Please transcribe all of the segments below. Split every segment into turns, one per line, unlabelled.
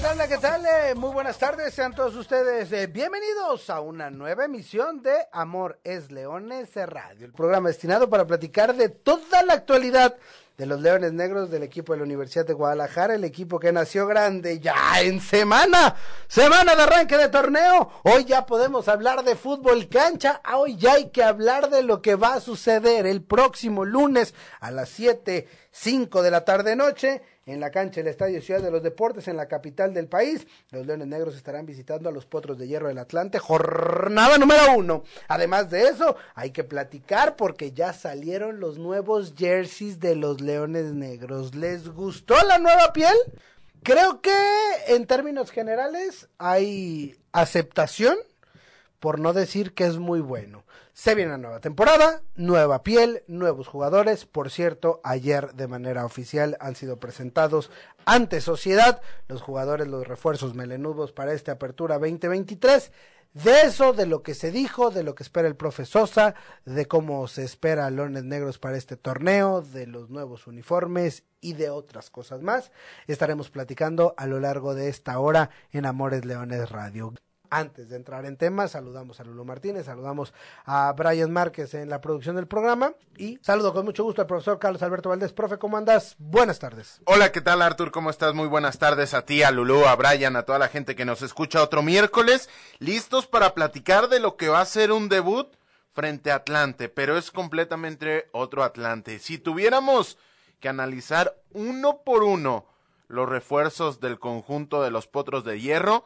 ¿Qué tal? ¿Qué tal? Eh, Muy buenas tardes, sean todos ustedes eh, bienvenidos a una nueva emisión de Amor es Leones Radio, el programa destinado para platicar de toda la actualidad de los Leones Negros del equipo de la Universidad de Guadalajara, el equipo que nació grande ya en semana, semana de arranque de torneo. Hoy ya podemos hablar de fútbol cancha, Ah, hoy ya hay que hablar de lo que va a suceder el próximo lunes a las 7, 5 de la tarde noche en la cancha del Estadio Ciudad de los Deportes en la capital del país. Los Leones Negros estarán visitando a los Potros de Hierro del Atlante, jornada número uno. Además de eso, hay que platicar porque ya salieron los nuevos jerseys de los Leones Negros. ¿Les gustó la nueva piel? Creo que en términos generales hay aceptación, por no decir que es muy bueno. Se viene una nueva temporada, nueva piel, nuevos jugadores. Por cierto, ayer de manera oficial han sido presentados ante sociedad los jugadores, los refuerzos melenudos para esta apertura 2023. De eso, de lo que se dijo, de lo que espera el profe Sosa, de cómo se espera a Leones Negros para este torneo, de los nuevos uniformes y de otras cosas más, estaremos platicando a lo largo de esta hora en Amores Leones Radio. Antes de entrar en temas, saludamos a Lulo Martínez, saludamos a Brian Márquez en la producción del programa y saludo con mucho gusto al profesor Carlos Alberto Valdés. Profe, ¿cómo andas? Buenas tardes.
Hola, ¿qué tal Artur? ¿Cómo estás? Muy buenas tardes a ti, a Lulú, a Brian, a toda la gente que nos escucha otro miércoles. Listos para platicar de lo que va a ser un debut frente a Atlante, pero es completamente otro Atlante. Si tuviéramos que analizar uno por uno los refuerzos del conjunto de los potros de hierro,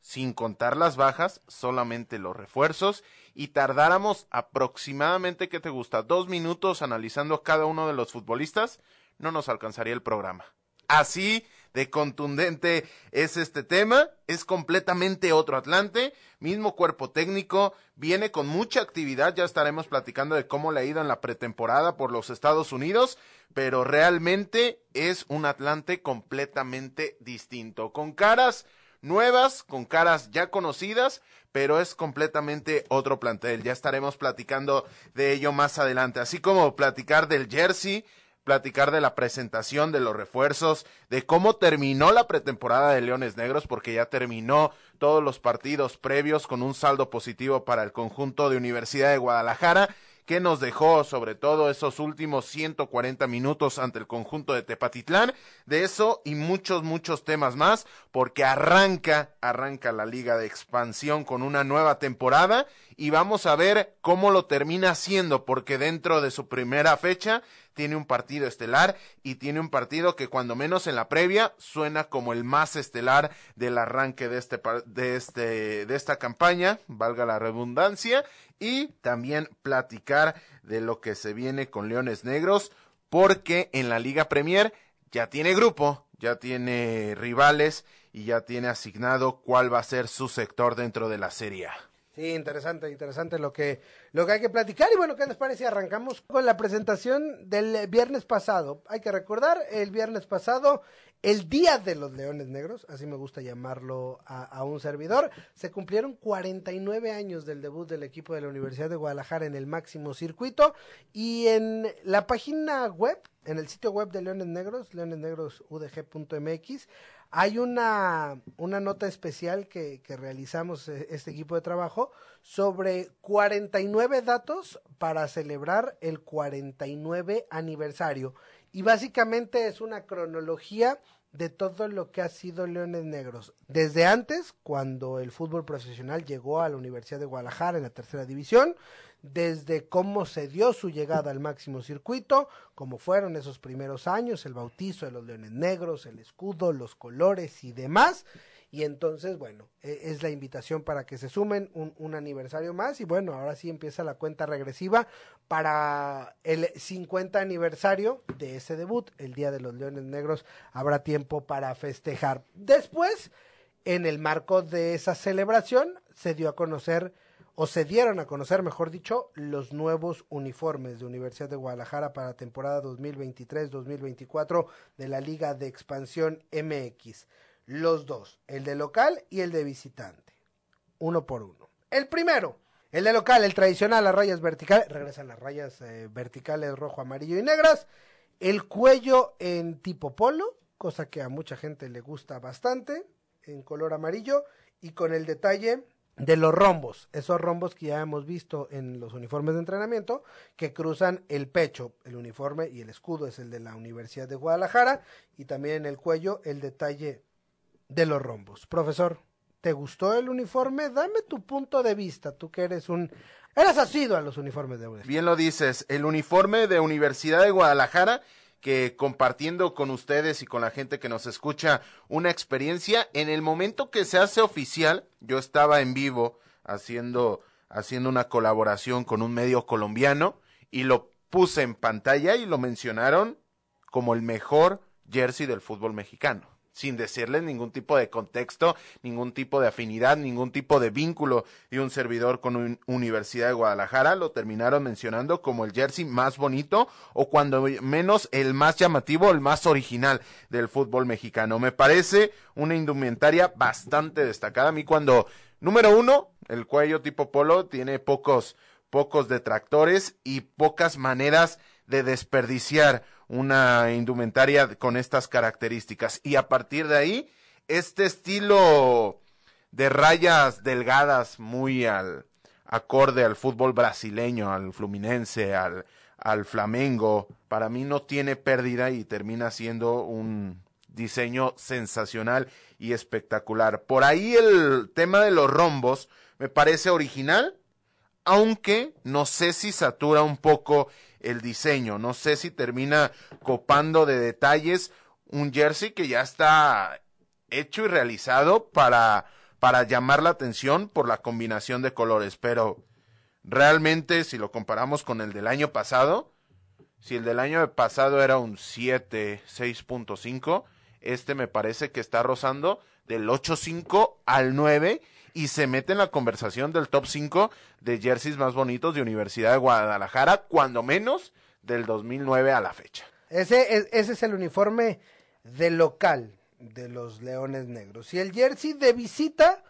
sin contar las bajas, solamente los refuerzos, y tardáramos aproximadamente, ¿qué te gusta? Dos minutos analizando cada uno de los futbolistas, no nos alcanzaría el programa. Así de contundente es este tema, es completamente otro Atlante, mismo cuerpo técnico, viene con mucha actividad, ya estaremos platicando de cómo le ha ido en la pretemporada por los Estados Unidos, pero realmente es un Atlante completamente distinto, con caras nuevas, con caras ya conocidas, pero es completamente otro plantel. Ya estaremos platicando de ello más adelante, así como platicar del jersey, platicar de la presentación de los refuerzos, de cómo terminó la pretemporada de Leones Negros, porque ya terminó todos los partidos previos con un saldo positivo para el conjunto de Universidad de Guadalajara que nos dejó sobre todo esos últimos 140 minutos ante el conjunto de Tepatitlán. De eso y muchos, muchos temas más, porque arranca, arranca la liga de expansión con una nueva temporada y vamos a ver cómo lo termina haciendo, porque dentro de su primera fecha tiene un partido estelar y tiene un partido que cuando menos en la previa suena como el más estelar del arranque de este de este de esta campaña, valga la redundancia, y también platicar de lo que se viene con Leones Negros, porque en la Liga Premier ya tiene grupo, ya tiene rivales y ya tiene asignado cuál va a ser su sector dentro de la Serie A.
Sí, interesante, interesante lo que, lo que hay que platicar. Y bueno, ¿qué les parece? Arrancamos con la presentación del viernes pasado. Hay que recordar, el viernes pasado, el Día de los Leones Negros, así me gusta llamarlo a, a, un servidor, se cumplieron 49 años del debut del equipo de la Universidad de Guadalajara en el máximo circuito. Y en la página web, en el sitio web de Leones Negros, leonesnegrosudg.mx, hay una, una nota especial que, que, realizamos este equipo de trabajo sobre 49 datos para celebrar el 49 aniversario. Y básicamente es una cronología de todo lo que ha sido Leones Negros. Desde antes, cuando el fútbol profesional llegó a la Universidad de Guadalajara en la tercera división, desde cómo se dio su llegada al máximo circuito, cómo fueron esos primeros años, el bautizo de los Leones Negros, el escudo, los colores y demás. Y entonces, bueno, es la invitación para que se sumen un, un, aniversario más. Y bueno, ahora sí empieza la cuenta regresiva para el 50 aniversario de ese debut. El Día de los Leones Negros habrá tiempo para festejar. Después, en el marco de esa celebración, se dio a conocer o se dieron a conocer, mejor dicho, los nuevos uniformes de Universidad de Guadalajara para temporada 2023-2024 de la Liga de Expansión MX. Los dos, el de local y el de visitante. Uno por uno. El primero, el de local, el tradicional, las rayas verticales, regresan las rayas eh, verticales rojo, amarillo y negras. El cuello en tipo polo, cosa que a mucha gente le gusta bastante, en color amarillo, y con el detalle de los rombos, esos rombos que ya hemos visto en los uniformes de entrenamiento, que cruzan el pecho, el uniforme y el escudo es el de la Universidad de Guadalajara, y también en el cuello el detalle de los rombos. Profesor, ¿te gustó el uniforme? Dame tu punto de vista, tú que eres un... Eres asido a los uniformes de.
Bien lo dices, el uniforme de Universidad de Guadalajara que compartiendo con ustedes y con la gente que nos escucha una experiencia. En el momento que se hace oficial, yo estaba en vivo haciendo, haciendo una colaboración con un medio colombiano y lo puse en pantalla y lo mencionaron como el mejor jersey del fútbol mexicano sin decirles ningún tipo de contexto, ningún tipo de afinidad, ningún tipo de vínculo de un servidor con una Universidad de Guadalajara, lo terminaron mencionando como el jersey más bonito o cuando menos el más llamativo, el más original del fútbol mexicano. Me parece una indumentaria bastante destacada. A mí cuando, número uno, el cuello tipo polo tiene pocos, pocos detractores y pocas maneras de desperdiciar una indumentaria con estas características. Y a partir de ahí, este estilo de rayas delgadas muy al acorde al fútbol brasileño, al fluminense, al, al flamengo, para mí no tiene pérdida y termina siendo un diseño sensacional y espectacular. Por ahí el tema de los rombos me parece original, aunque no sé si satura un poco el diseño. No sé si termina copando de detalles un jersey que ya está hecho y realizado para, para llamar la atención por la combinación de colores. Pero realmente, si lo comparamos con el del año pasado, si el del año pasado era un 7, 6.5, este me parece que está rozando del 8.5 al 9 y se mete en la conversación del top 5 de jerseys más bonitos de Universidad de Guadalajara, cuando menos del 2009 a la fecha.
Ese es, ese es el uniforme de local de los Leones Negros. Y el jersey de visita,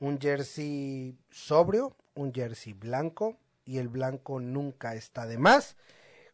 un jersey sobrio, un jersey blanco, y el blanco nunca está de más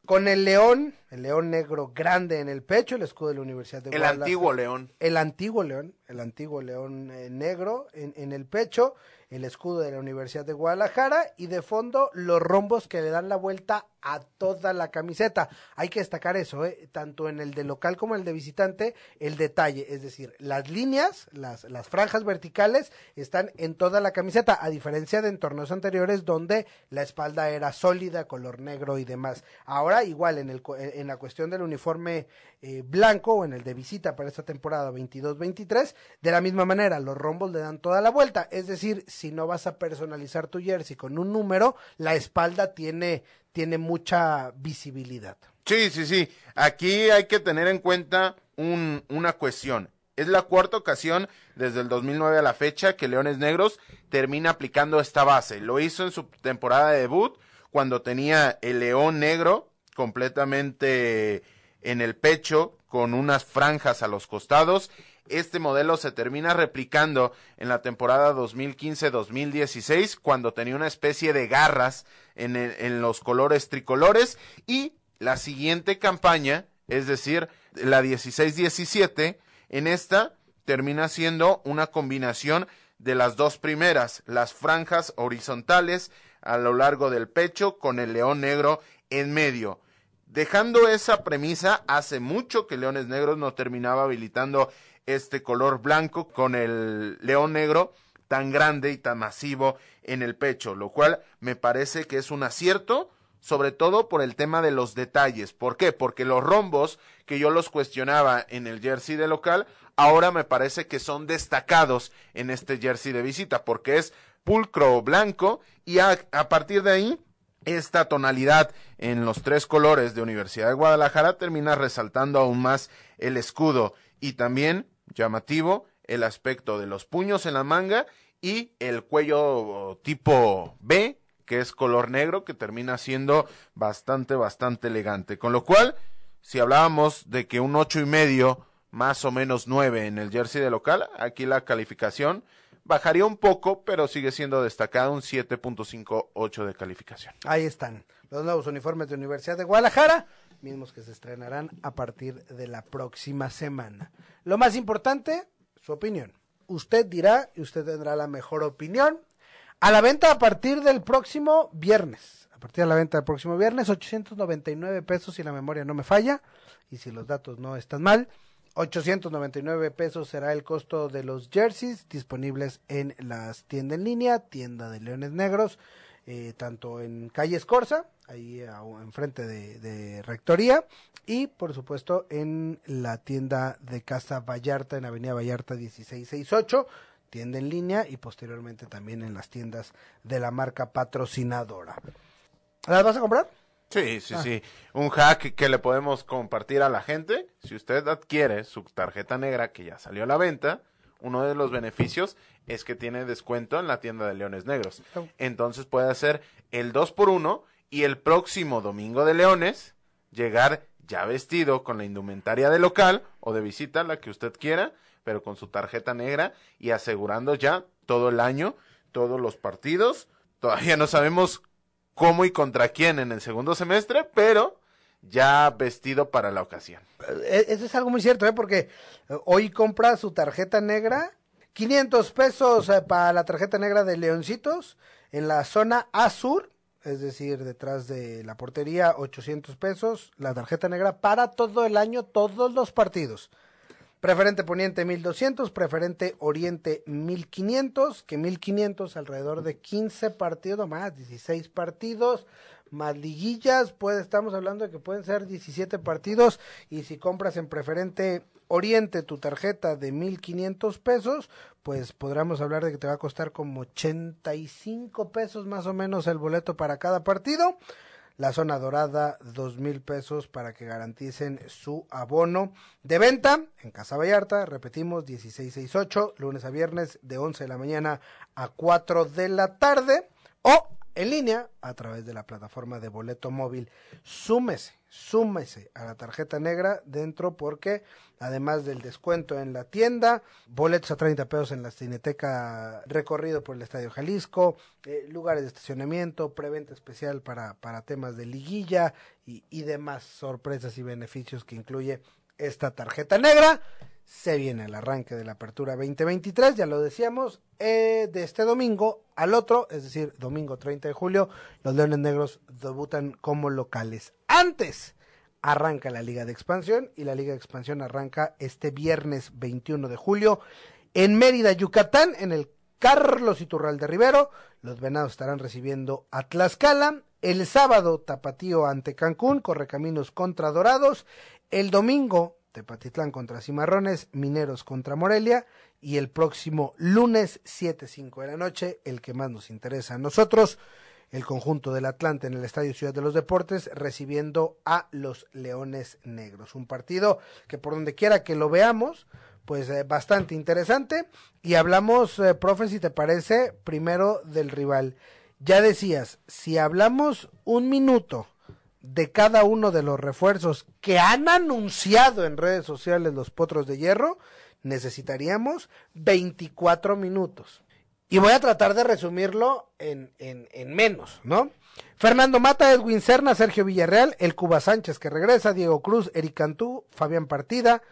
con el león, el león negro grande en el pecho, el escudo de la Universidad de
Guadalajara. El antiguo león.
El antiguo león, el antiguo león eh, negro en, en, el pecho, el escudo de la Universidad de Guadalajara y de fondo los rombos que le dan la vuelta a toda la camiseta. Hay que destacar eso, ¿eh? tanto en el de local como el de visitante, el detalle, es decir, las líneas, las, las franjas verticales están en toda la camiseta, a diferencia de en torneos anteriores donde la espalda era sólida, color negro y demás. Ahora igual en, el, en la cuestión del uniforme eh, blanco o en el de visita para esta temporada 22-23, de la misma manera, los rombos le dan toda la vuelta, es decir, si no vas a personalizar tu jersey con un número, la espalda tiene tiene mucha visibilidad.
Sí, sí, sí. Aquí hay que tener en cuenta un, una cuestión. Es la cuarta ocasión desde el 2009 a la fecha que Leones Negros termina aplicando esta base. Lo hizo en su temporada de debut cuando tenía el león negro completamente en el pecho con unas franjas a los costados este modelo se termina replicando en la temporada 2015-2016 cuando tenía una especie de garras en, en los colores tricolores y la siguiente campaña, es decir, la 16-17, en esta termina siendo una combinación de las dos primeras, las franjas horizontales a lo largo del pecho con el león negro en medio. Dejando esa premisa, hace mucho que Leones Negros no terminaba habilitando este color blanco con el león negro tan grande y tan masivo en el pecho, lo cual me parece que es un acierto, sobre todo por el tema de los detalles. ¿Por qué? Porque los rombos que yo los cuestionaba en el jersey de local, ahora me parece que son destacados en este jersey de visita, porque es pulcro blanco y a, a partir de ahí esta tonalidad en los tres colores de Universidad de Guadalajara termina resaltando aún más el escudo y también llamativo el aspecto de los puños en la manga y el cuello tipo B, que es color negro, que termina siendo bastante, bastante elegante. Con lo cual, si hablábamos de que un ocho y medio, más o menos nueve en el jersey de local, aquí la calificación bajaría un poco, pero sigue siendo destacado un 7.58 de calificación.
Ahí están los nuevos uniformes de Universidad de Guadalajara, mismos que se estrenarán a partir de la próxima semana. Lo más importante, su opinión. Usted dirá y usted tendrá la mejor opinión. A la venta a partir del próximo viernes. A partir de la venta del próximo viernes, 899 pesos si la memoria no me falla y si los datos no están mal. 899 pesos será el costo de los jerseys disponibles en las tiendas en línea, tienda de Leones Negros, eh, tanto en calle Escorza, ahí enfrente de, de, Rectoría, y por supuesto en la tienda de Casa Vallarta, en Avenida Vallarta 1668, tienda en línea y posteriormente también en las tiendas de la marca patrocinadora. ¿Las vas a comprar?
Sí, sí, ah. sí. Un hack que le podemos compartir a la gente. Si usted adquiere su tarjeta negra que ya salió a la venta, uno de los beneficios es que tiene descuento en la tienda de Leones Negros. Oh. Entonces puede hacer el 2 por 1 y el próximo domingo de Leones llegar ya vestido con la indumentaria de local o de visita, la que usted quiera, pero con su tarjeta negra y asegurando ya todo el año, todos los partidos. Todavía no sabemos cómo y contra quién en el segundo semestre, pero ya vestido para la ocasión.
Eh, eso es algo muy cierto, ¿eh? porque eh, hoy compra su tarjeta negra, 500 pesos eh, para la tarjeta negra de Leoncitos en la zona Azur, es decir, detrás de la portería, 800 pesos, la tarjeta negra para todo el año, todos los partidos. Preferente Poniente 1200, Preferente Oriente 1500, que 1500 alrededor de 15 partidos más, 16 partidos, más liguillas, pues estamos hablando de que pueden ser 17 partidos. Y si compras en Preferente Oriente tu tarjeta de 1500 pesos, pues podríamos hablar de que te va a costar como 85 pesos más o menos el boleto para cada partido la zona dorada dos mil pesos para que garanticen su abono de venta en Casa Vallarta, repetimos 1668, lunes a viernes de 11 de la mañana a 4 de la tarde o en línea a través de la plataforma de boleto móvil. Súmese, súmese a la tarjeta negra dentro porque además del descuento en la tienda, boletos a 30 pesos en la cineteca, recorrido por el Estadio Jalisco, eh, lugares de estacionamiento, preventa especial para, para temas de liguilla y, y demás sorpresas y beneficios que incluye esta tarjeta negra se viene el arranque de la apertura 2023, ya lo decíamos, eh, de este domingo al otro, es decir, domingo 30 de julio, los Leones Negros debutan como locales. Antes arranca la Liga de Expansión y la Liga de Expansión arranca este viernes 21 de julio en Mérida, Yucatán, en el Carlos Iturralde Rivero. Los Venados estarán recibiendo a Tlaxcala. El sábado, Tapatío ante Cancún, Correcaminos contra Dorados. El domingo, Tepatitlán contra Cimarrones, Mineros contra Morelia y el próximo lunes 7-5 de la noche, el que más nos interesa a nosotros, el conjunto del Atlante en el Estadio Ciudad de los Deportes recibiendo a los Leones Negros. Un partido que por donde quiera que lo veamos, pues eh, bastante interesante. Y hablamos, eh, profe, si te parece, primero del rival. Ya decías, si hablamos un minuto de cada uno de los refuerzos que han anunciado en redes sociales los Potros de Hierro, necesitaríamos 24 minutos. Y voy a tratar de resumirlo en, en, en menos, ¿no? Fernando Mata, Edwin Serna, Sergio Villarreal, el Cuba Sánchez que regresa, Diego Cruz, Eric Cantú, Fabián Partida,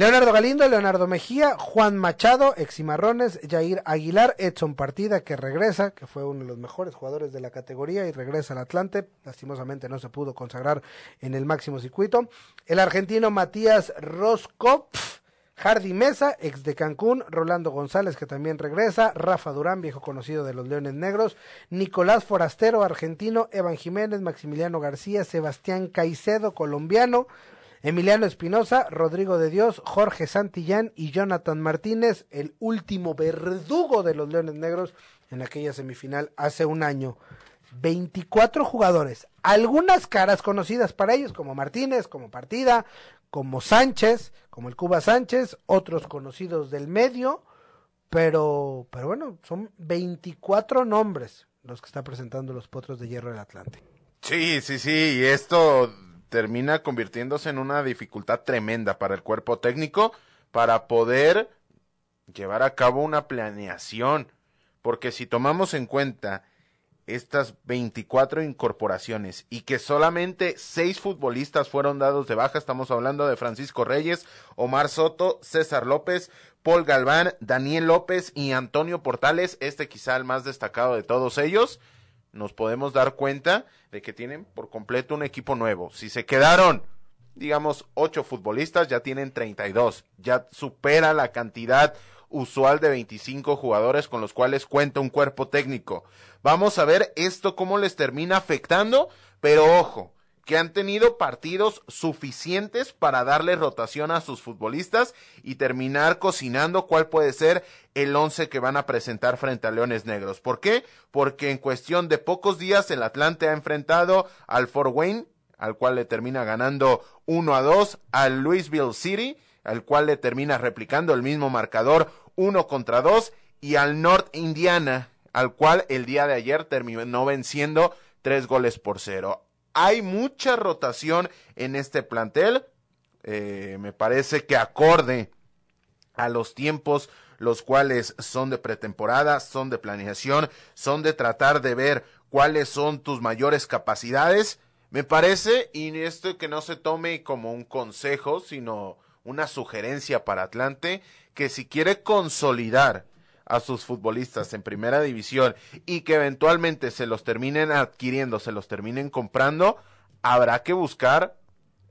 Leonardo Galindo, Leonardo Mejía, Juan Machado, Eximarrones, Jair Aguilar, Edson Partida, que regresa, que fue uno de los mejores jugadores de la categoría y regresa al Atlante. Lastimosamente no se pudo consagrar en el máximo circuito. El argentino Matías Roskopf, Hardy Mesa, ex de Cancún, Rolando González, que también regresa, Rafa Durán, viejo conocido de los Leones Negros, Nicolás Forastero, argentino, Evan Jiménez, Maximiliano García, Sebastián Caicedo, colombiano, Emiliano Espinosa, Rodrigo de Dios, Jorge Santillán y Jonathan Martínez, el último verdugo de los Leones Negros en aquella semifinal hace un año. 24 jugadores, algunas caras conocidas para ellos, como Martínez, como Partida, como Sánchez, como el Cuba Sánchez, otros conocidos del medio, Pero, pero bueno, son 24 nombres los que está presentando los Potros de Hierro del Atlante.
Sí, sí, sí, y esto termina convirtiéndose en una dificultad tremenda para el cuerpo técnico para poder llevar a cabo una planeación, porque si tomamos en cuenta estas 24 incorporaciones y que solamente seis futbolistas fueron dados de baja. Estamos hablando de Francisco Reyes, Omar Soto, César López, Paul Galván, Daniel López y Antonio Portales, este quizá el más destacado de todos ellos. Nos podemos dar cuenta de que tienen por completo un equipo nuevo. Si se quedaron, digamos, ocho futbolistas, ya tienen 32. Ya supera la cantidad usual de 25 jugadores con los cuales cuenta un cuerpo técnico. Vamos a ver esto cómo les termina afectando, pero ojo, que han tenido partidos suficientes para darle rotación a sus futbolistas y terminar cocinando cuál puede ser el once que van a presentar frente a Leones Negros. ¿Por qué? Porque en cuestión de pocos días el Atlante ha enfrentado al Fort Wayne, al cual le termina ganando 1 a 2, al Louisville City, al cual le termina replicando el mismo marcador uno contra dos y al North Indiana, al cual el día de ayer terminó venciendo tres goles por cero. Hay mucha rotación en este plantel, eh, me parece que acorde a los tiempos los cuales son de pretemporada, son de planeación, son de tratar de ver cuáles son tus mayores capacidades. Me parece, y esto que no se tome como un consejo, sino una sugerencia para Atlante, que si quiere consolidar a sus futbolistas en primera división y que eventualmente se los terminen adquiriendo, se los terminen comprando, habrá que buscar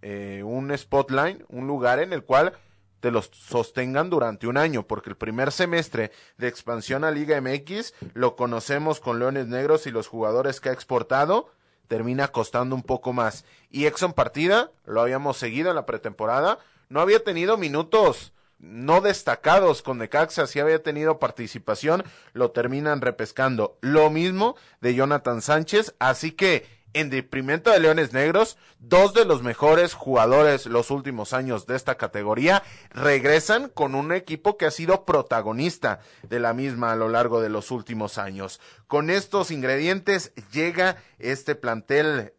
eh, un spotline, un lugar en el cual te los sostengan durante un año, porque el primer semestre de expansión a Liga MX lo conocemos con Leones Negros y los jugadores que ha exportado, termina costando un poco más. Y Exxon Partida, lo habíamos seguido en la pretemporada, no había tenido minutos no destacados con Necaxa, si había tenido participación, lo terminan repescando. Lo mismo de Jonathan Sánchez, así que en deprimento de Leones Negros, dos de los mejores jugadores los últimos años de esta categoría regresan con un equipo que ha sido protagonista de la misma a lo largo de los últimos años. Con estos ingredientes llega este plantel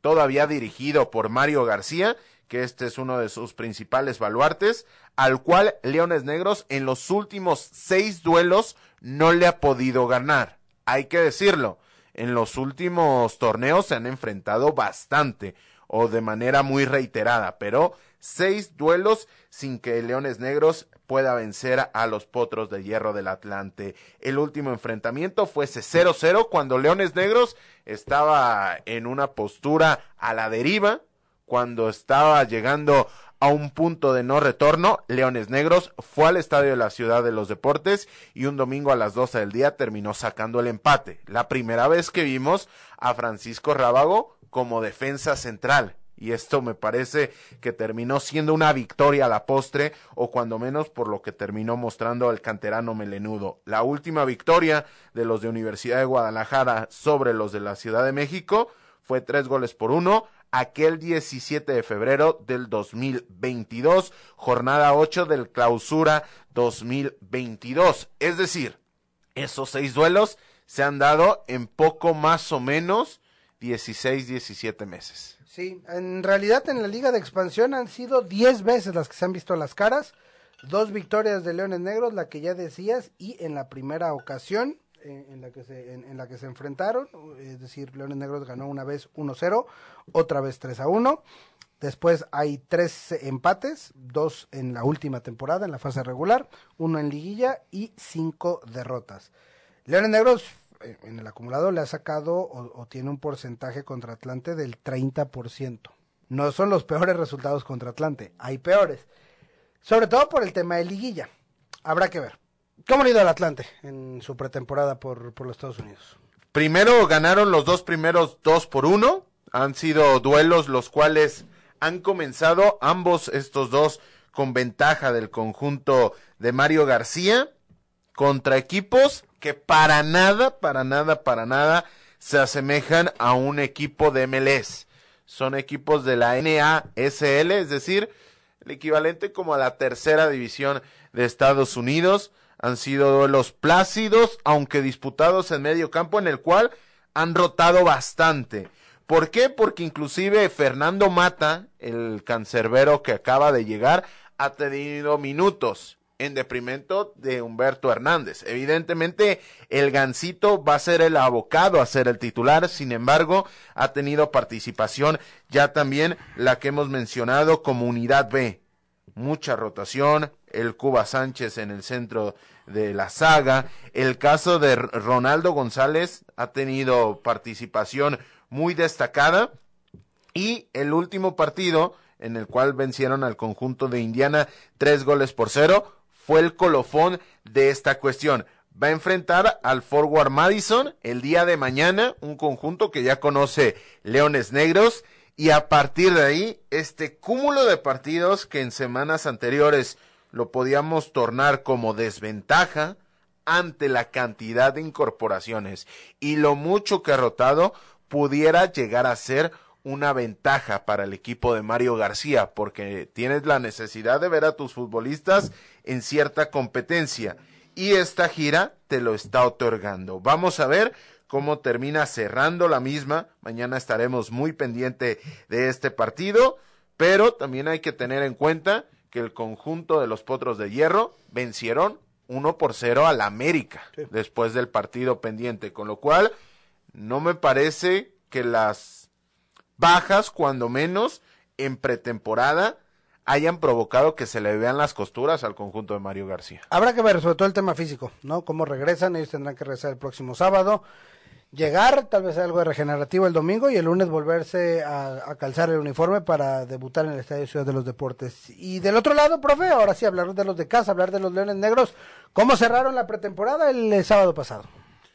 todavía dirigido por Mario García que este es uno de sus principales baluartes, al cual Leones Negros en los últimos seis duelos no le ha podido ganar. Hay que decirlo, en los últimos torneos se han enfrentado bastante o de manera muy reiterada, pero seis duelos sin que Leones Negros pueda vencer a los Potros de Hierro del Atlante. El último enfrentamiento fue 0-0 cuando Leones Negros estaba en una postura a la deriva, cuando estaba llegando a un punto de no retorno, Leones Negros fue al estadio de la Ciudad de los Deportes y un domingo a las 12 del día terminó sacando el empate. La primera vez que vimos a Francisco Rábago como defensa central. Y esto me parece que terminó siendo una victoria a la postre, o cuando menos por lo que terminó mostrando el canterano melenudo. La última victoria de los de Universidad de Guadalajara sobre los de la Ciudad de México fue tres goles por uno aquel 17 de febrero del 2022, jornada 8 del clausura 2022. Es decir, esos seis duelos se han dado en poco más o menos 16, 17 meses.
Sí, en realidad en la liga de expansión han sido 10 veces las que se han visto las caras, dos victorias de Leones Negros, la que ya decías, y en la primera ocasión en, la que se, en, la que se enfrentaron, es decir, Leones Negros ganó una vez 1-0, otra vez 3-1. Después hay tres empates, dos en la última temporada, en la fase regular, uno en liguilla y cinco derrotas. Leones Negros eh, en el acumulado le ha sacado o, o tiene un porcentaje contra Atlante del 30%. No son los peores resultados contra Atlante, hay peores. Sobre todo por el tema de liguilla. Habrá que ver. ¿Cómo ha ido el Atlante en su pretemporada por, por los Estados Unidos?
Primero ganaron los dos primeros dos por uno. Han sido duelos los cuales han comenzado ambos estos dos con ventaja del conjunto de Mario García contra equipos que para nada, para nada, para nada se asemejan a un equipo de MLS. Son equipos de la NASL, es decir, el equivalente como a la tercera división de Estados Unidos Han sido duelos plácidos, aunque disputados en medio campo, en el cual han rotado bastante. ¿Por qué? Porque inclusive Fernando Mata, el cancerbero que acaba de llegar, ha tenido minutos en deprimento de Humberto Hernández. Evidentemente, el Gancito va a ser el abocado a ser el titular, sin embargo, ha tenido participación ya también la que hemos mencionado como unidad B. Mucha rotación, el Cuba Sánchez en el centro de la saga, el caso de Ronaldo González ha tenido participación muy destacada. Y el último partido en el cual vencieron al conjunto de Indiana tres goles por cero fue el colofón de esta cuestión. Va a enfrentar al Forward Madison el día de mañana, un conjunto que ya conoce Leones Negros, y a partir de ahí, este cúmulo de partidos que en semanas anteriores lo podíamos tornar como desventaja ante la cantidad de incorporaciones y lo mucho que ha rotado, pudiera llegar a ser una ventaja para el equipo de Mario García, porque tienes la necesidad de ver a tus futbolistas en cierta competencia y esta gira te lo está otorgando. Vamos a ver cómo termina cerrando la misma. Mañana estaremos muy pendiente de este partido, pero también hay que tener en cuenta que el conjunto de los Potros de Hierro vencieron 1 por 0 al América después del partido pendiente, con lo cual no me parece que las bajas, cuando menos en pretemporada, hayan provocado que se le vean las costuras al conjunto de Mario García.
Habrá que ver sobre todo el tema físico, ¿no? Cómo regresan, ellos tendrán que regresar el próximo sábado, llegar, tal vez algo de regenerativo el domingo y el lunes volverse a, calzar el uniforme para debutar en el Estadio Ciudad de los Deportes. Y del otro lado, profe, ahora sí hablar de los de casa, hablar de los Leones Negros, ¿cómo cerraron la pretemporada el sábado pasado?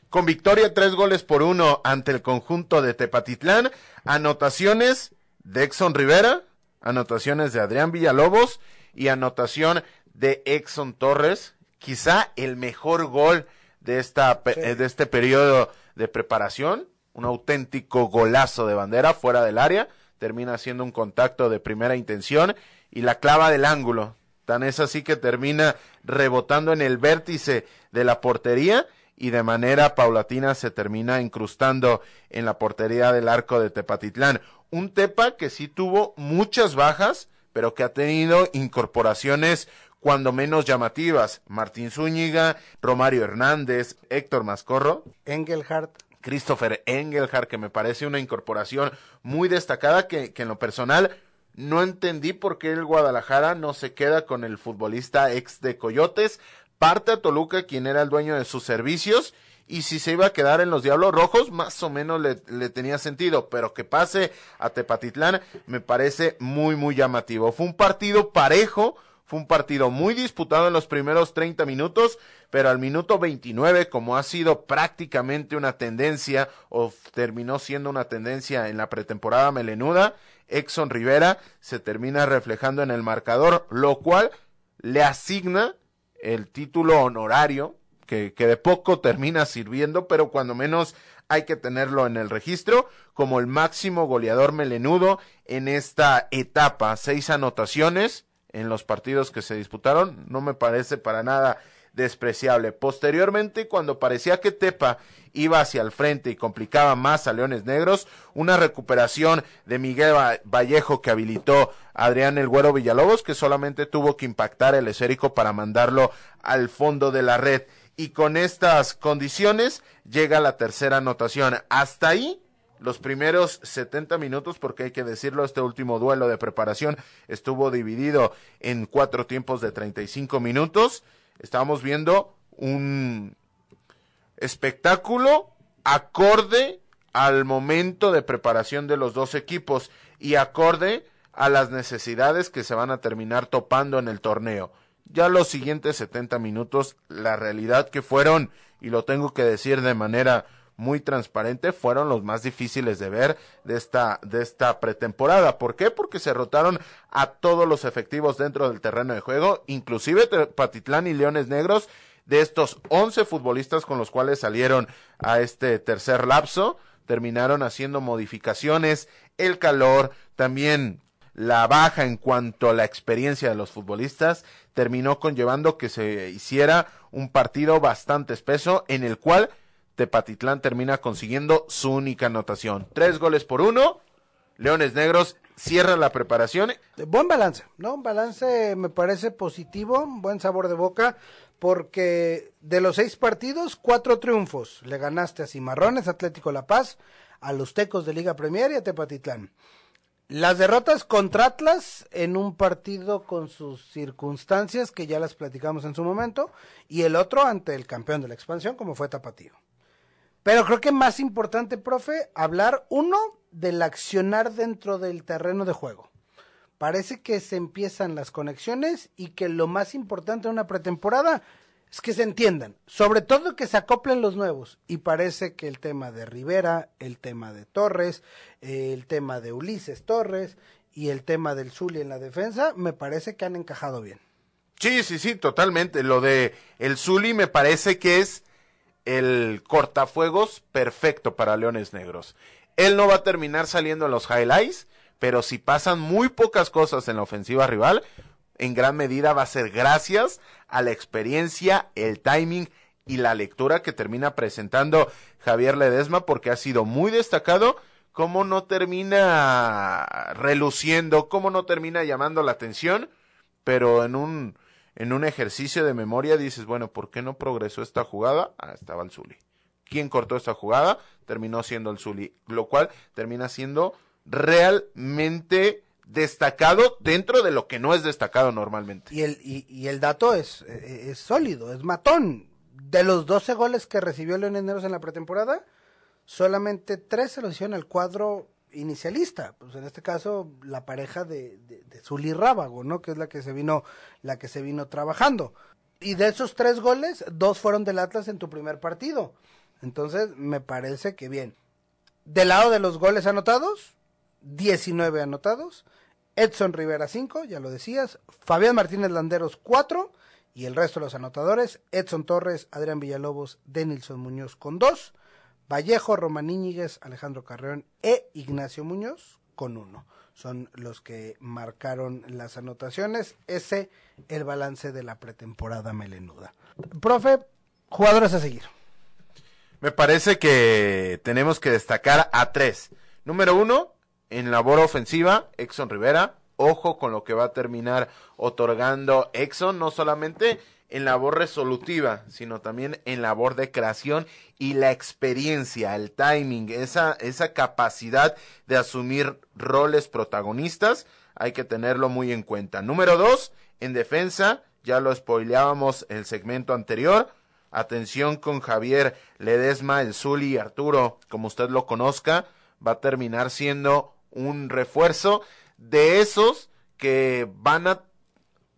Con victoria tres goles por uno ante el conjunto de Tepatitlán, anotaciones de Exxon Rivera, anotaciones de Adrián Villalobos y anotación de Exxon Torres, quizá el mejor gol de esta de este periodo de preparación, un auténtico golazo de bandera fuera del área, termina siendo un contacto de primera intención y la clava del ángulo. Tan es así que termina rebotando en el vértice de la portería y de manera paulatina se termina incrustando en la portería del arco de Tepatitlán. Un Tepa que sí tuvo muchas bajas, pero que ha tenido incorporaciones cuando menos llamativas. Martín Zúñiga, Romario Hernández, Héctor Mascorro.
Engelhardt.
Christopher Engelhardt, que me parece una incorporación muy destacada que, que en lo personal no entendí por qué el Guadalajara no se queda con el futbolista ex de Coyotes, parte a Toluca, quien era el dueño de sus servicios, y si se iba a quedar en los Diablos Rojos, más o menos le, le, tenía sentido, pero que pase a Tepatitlán me parece muy, muy llamativo. Fue un partido parejo, fue un partido muy disputado en los primeros 30 minutos, pero al minuto 29, como ha sido prácticamente una tendencia, o terminó siendo una tendencia en la pretemporada melenuda, Exxon Rivera se termina reflejando en el marcador, lo cual le asigna el título honorario, que, que de poco termina sirviendo, pero cuando menos hay que tenerlo en el registro como el máximo goleador melenudo en esta etapa. Seis anotaciones en los partidos que se disputaron, no me parece para nada despreciable. Posteriormente, cuando parecía que Tepa iba hacia el frente y complicaba más a Leones Negros, una recuperación de Miguel Vallejo que habilitó Adrián El Güero Villalobos, que solamente tuvo que impactar el esférico para mandarlo al fondo de la red. Y con estas condiciones llega la tercera anotación. Hasta ahí los primeros 70 minutos, porque hay que decirlo, este último duelo de preparación estuvo dividido en cuatro tiempos de 35 minutos estábamos viendo un espectáculo acorde al momento de preparación de los dos equipos y acorde a las necesidades que se van a terminar topando en el torneo. Ya los siguientes 70 minutos, la realidad que fueron, y lo tengo que decir de manera muy transparente, fueron los más difíciles de ver de esta, de esta pretemporada. ¿Por qué? Porque se rotaron a todos los efectivos dentro del terreno de juego, inclusive Patitlán y Leones Negros, de estos 11 futbolistas con los cuales salieron a este tercer lapso, terminaron haciendo modificaciones, el calor, también la baja en cuanto a la experiencia de los futbolistas terminó conllevando que se hiciera un partido bastante espeso en el cual Tepatitlán termina consiguiendo su única anotación. Tres goles por uno. Leones Negros cierra la preparación.
Buen balance, ¿no? Un balance me parece positivo, buen sabor de boca, porque de los seis partidos, cuatro triunfos. Le ganaste a Cimarrones, Atlético La Paz, a los Tecos de Liga Premier y a Tepatitlán. Las derrotas contra Atlas en un partido con sus circunstancias que ya las platicamos en su momento y el otro ante el campeón de la expansión como fue Tapatío. Pero creo que más importante, profe, hablar uno del accionar dentro del terreno de juego. Parece que se empiezan las conexiones y que lo más importante en una pretemporada es que se entiendan, sobre todo que se acoplen los nuevos. Y parece que el tema de Rivera, el tema de Torres, el tema de Ulises Torres y el tema del Zuli en la defensa, me parece que han encajado bien.
Sí, sí, sí, totalmente. Lo de el Zuli me parece que es el cortafuegos perfecto para Leones Negros. Él no va a terminar saliendo en los highlights, pero si pasan muy pocas cosas en la ofensiva rival, en gran medida va a ser gracias a la experiencia, el timing y la lectura que termina presentando Javier Ledesma porque ha sido muy destacado cómo no termina reluciendo, cómo no termina llamando la atención, pero en un en un ejercicio de memoria dices, bueno, ¿por qué no progresó esta jugada? Ah, estaba el Zuli. ¿Quién cortó esta jugada? Terminó siendo el Zuli, lo cual termina siendo realmente destacado dentro de lo que no es destacado normalmente.
Y el, y, el dato es, es, sólido, es matón. De los 12 goles que recibió Leones en la pretemporada, solamente 3 se lo hicieron al cuadro inicialista. Pues en este caso, la pareja de, de, Zuli Rábago, ¿no? Que es la que se vino, la que se vino trabajando. Y de esos tres goles, dos fueron del Atlas en tu primer partido. Entonces, me parece que bien. Del lado de los goles anotados, 19 anotados. Edson Rivera 5, ya lo decías. Fabián Martínez Landeros 4. Y el resto de los anotadores, Edson Torres, Adrián Villalobos, Denilson Muñoz con 2. Vallejo, Román Íñiguez, Alejandro Carreón e Ignacio Muñoz con 1. Son los que marcaron las anotaciones. Ese el balance de la pretemporada melenuda. Profe, jugadores a seguir.
Me parece que tenemos que destacar a tres. Número uno, en labor ofensiva, Exxon Rivera. Ojo con lo que va a terminar otorgando Exxon, no solamente en labor resolutiva, sino también en labor de creación y la experiencia, el timing, esa, esa capacidad de asumir roles protagonistas, hay que tenerlo muy en cuenta. Número dos, en defensa, ya lo spoileábamos el segmento anterior, atención con Javier Ledesma, el Zuli Arturo, como usted lo conozca, va a terminar siendo un refuerzo de esos que van a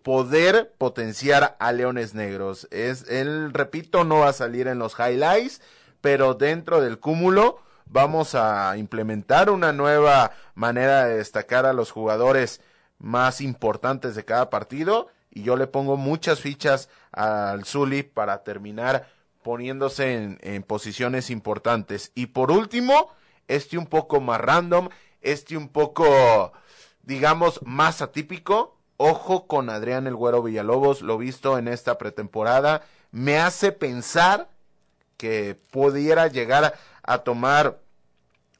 poder potenciar a Leones Negros. Es, él, repito, no va a salir en los highlights, pero dentro del cúmulo vamos a implementar una nueva manera de destacar a los jugadores más importantes de cada partido y yo le pongo muchas fichas al Zuli para terminar poniéndose en, en posiciones importantes. Y por último, este un poco más random, este un poco, digamos, más atípico. Ojo con Adrián el Güero Villalobos, lo visto en esta pretemporada, me hace pensar que pudiera llegar a tomar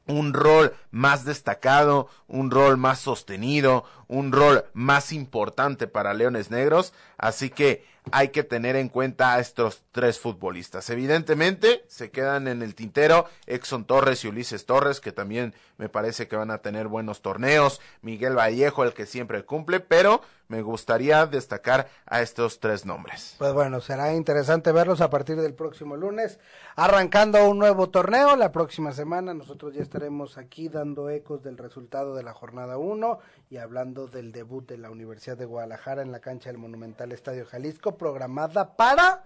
un rol más destacado, un rol más sostenido, un rol más importante para Leones Negros, así que hay que tener en cuenta a estos tres futbolistas. Evidentemente se quedan en el tintero Exxon Torres y Ulises Torres, que también me parece que van a tener buenos torneos, Miguel Vallejo, el que siempre cumple, pero me gustaría destacar a estos tres nombres.
Pues bueno, será interesante verlos a partir del próximo lunes, arrancando un nuevo torneo. La próxima semana nosotros ya estaremos aquí dando ecos del resultado de la jornada 1 y hablando del debut de la Universidad de Guadalajara en la cancha del Monumental Estadio Jalisco, programada para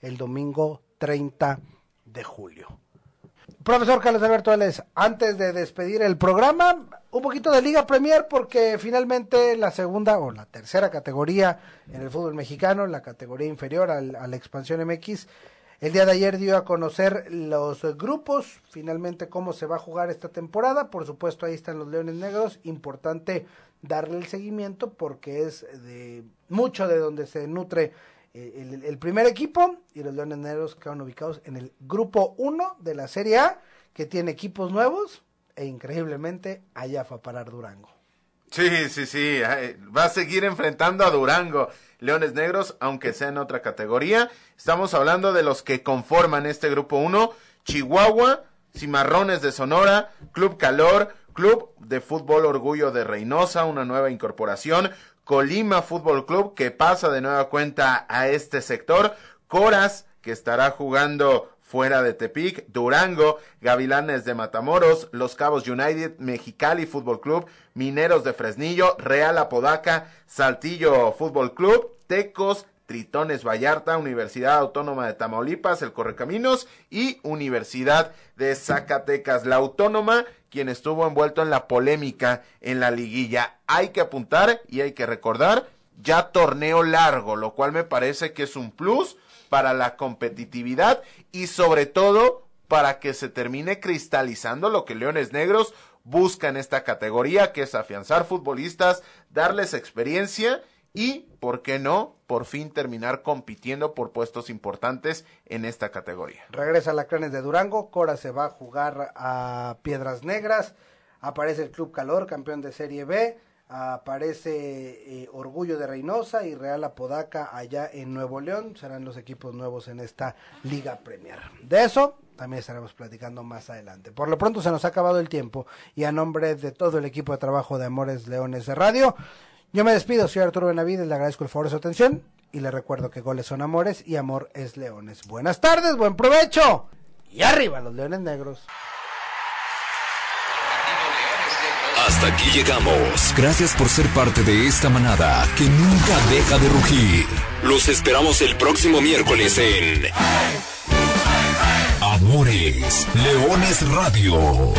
el domingo 30 de julio. Profesor Carlos Alberto Vélez, antes de despedir el programa, un poquito de Liga Premier porque finalmente la segunda o la tercera categoría en el fútbol mexicano, la categoría inferior a la expansión MX, El día de ayer dio a conocer los grupos, finalmente cómo se va a jugar esta temporada. Por supuesto, ahí están los Leones Negros. Importante darle el seguimiento porque es de mucho de donde se nutre eh, el, primer equipo y los Leones Negros quedan ubicados en el grupo 1 de la Serie A, que tiene equipos nuevos e increíblemente allá fue a parar Durango.
Sí, sí, sí, va a seguir enfrentando a Durango. Leones Negros, aunque sea en otra categoría. Estamos hablando de los que conforman este grupo 1. Chihuahua, Cimarrones de Sonora, Club Calor, Club de Fútbol Orgullo de Reynosa, una nueva incorporación. Colima Fútbol Club, que pasa de nueva cuenta a este sector. Coras, que estará jugando fuera de Tepic, Durango, Gavilanes de Matamoros, Los Cabos United, Mexicali Fútbol Club, Mineros de Fresnillo, Real Apodaca, Saltillo Fútbol Club, Tecos, Tritones Vallarta, Universidad Autónoma de Tamaulipas, el Correcaminos y Universidad de Zacatecas, la Autónoma, quien estuvo envuelto en la polémica en la liguilla. Hay que apuntar y hay que recordar ya torneo largo, lo cual me parece que es un plus para la competitividad y sobre todo para que se termine cristalizando lo que Leones Negros busca en esta categoría, que es afianzar futbolistas, darles experiencia y, ¿por qué no?, por fin terminar compitiendo por puestos importantes en esta categoría.
Regresa a la Cranes de Durango, Cora se va a jugar a Piedras Negras, aparece el Club Calor, campeón de Serie B, aparece eh, Orgullo de Reynosa y Real Apodaca allá en Nuevo León. Serán los equipos nuevos en esta Liga Premier. De eso también estaremos platicando más adelante. Por lo pronto se nos ha acabado el tiempo y a nombre de todo el equipo de trabajo de Amores Leones de Radio, yo me despido. Soy Arturo Benavides, le agradezco el favor de su atención y le recuerdo que goles son amores y amor es leones. Buenas tardes, buen provecho y arriba los leones negros.
Hasta aquí llegamos. Gracias por ser parte de esta manada que nunca deja de rugir. Los esperamos el próximo miércoles en Amores Leones Radio.